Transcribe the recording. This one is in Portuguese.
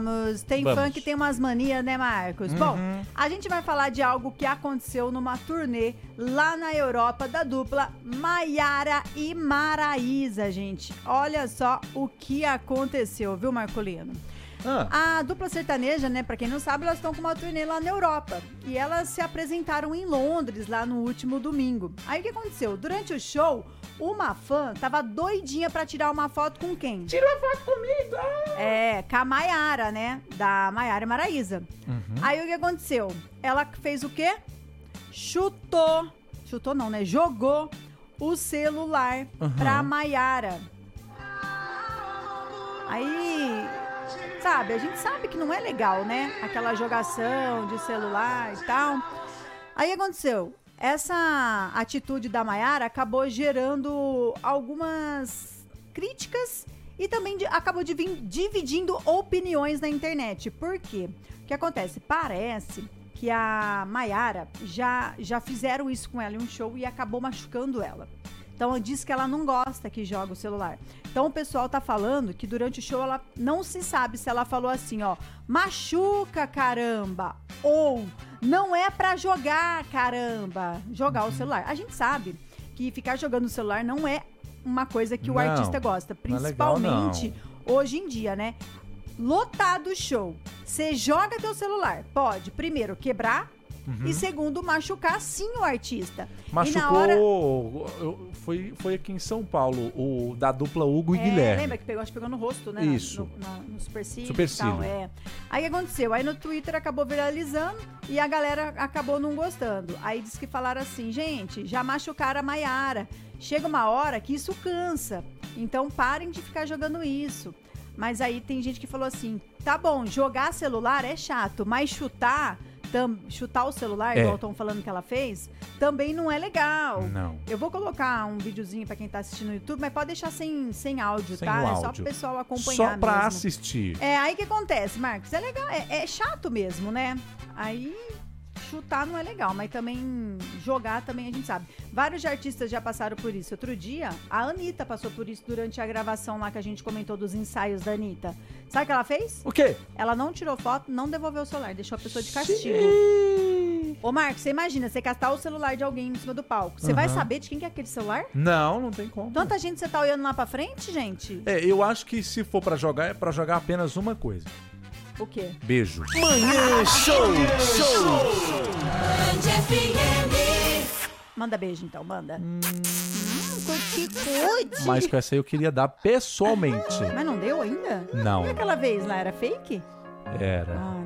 vamos. Tem Vamos. fã que tem umas manias, né, Marcos? Bom, a gente vai falar de algo que aconteceu numa turnê lá na Europa da dupla Maiara e Maraísa, gente. Olha só o que aconteceu, viu, Marcolino? Ah, A dupla sertaneja, né, pra quem não sabe, elas estão com uma turnê lá na Europa. E elas se apresentaram em Londres lá no último domingo. Aí o que aconteceu? Durante o show, uma fã tava doidinha pra tirar uma foto com quem? tira uma foto comigo! É, com a Maiara, né? Da Maiara e Maraísa. Aí o que aconteceu? Ela fez o quê? Chutou. Chutou não, né? Jogou o celular Aham. pra Maiara. Aí, sabe, a gente sabe que não é legal, né? Aquela jogação de celular e tal. Aí aconteceu. Essa atitude da Maiara acabou gerando algumas críticas e também acabou divi- dividindo opiniões na internet. Por quê? O que acontece? Parece que a Maiara já, já fizeram isso com ela em um show e acabou machucando ela. Então ela diz que ela não gosta que joga o celular. Então o pessoal tá falando que durante o show ela não se sabe se ela falou assim, ó, machuca caramba, ou não é pra jogar caramba, jogar o celular. A gente sabe que ficar jogando o celular não é uma coisa que o Não, artista gosta, não é legal, principalmente hoje em dia, né? Lotado o show. Você joga teu celular, pode primeiro quebrar e segundo machucar sim o artista. E na Machucou. hora Foi, foi aqui em São Paulo, o da dupla Hugo e É, Guilherme. Lembra que pegou, acho que pegou no rosto, né? Isso. No, na- no supercílio e Supercílio. tal, é. Aí o que aconteceu? Aí no Twitter acabou viralizando e a galera acabou não gostando. Aí diz que falaram assim, gente, já machucaram a Maiara. Chega uma hora que isso cansa. Então parem de ficar jogando isso. Mas aí tem gente que falou assim, tá bom, jogar celular é chato, mas chutar, tam- chutar o celular, É. igual estão falando que ela fez, também não é legal. Não. Eu vou colocar um videozinho pra quem tá assistindo no YouTube, mas pode deixar sem, sem áudio, Sem tá? É só áudio. pro pessoal acompanhar Só pra mesmo. assistir. É, aí que acontece, Marcos? É legal, é, é chato mesmo, né? Aí chutar não é legal, mas também jogar também a gente sabe. Vários artistas já passaram por isso. Outro dia, a Anitta passou por isso durante a gravação lá que a gente comentou dos ensaios da Anitta. Sabe o que ela fez? O quê? Ela não tirou foto, não devolveu o celular, deixou a pessoa de castigo. Ô, Marcos, você imagina, você castar o celular de alguém em cima do palco. Você vai Aham. saber de quem que é aquele celular? Não, não tem como. Tanta gente você tá olhando lá pra frente, gente? É, eu acho que se for pra jogar, é pra jogar apenas uma coisa. O quê? Beijo. Manhã Show. Show. Manda beijo então, manda. Hum, que cuide. Mas com essa aí eu queria dar pessoalmente. Mas não deu ainda? Não. E aquela vez lá era fake? Era. Ah,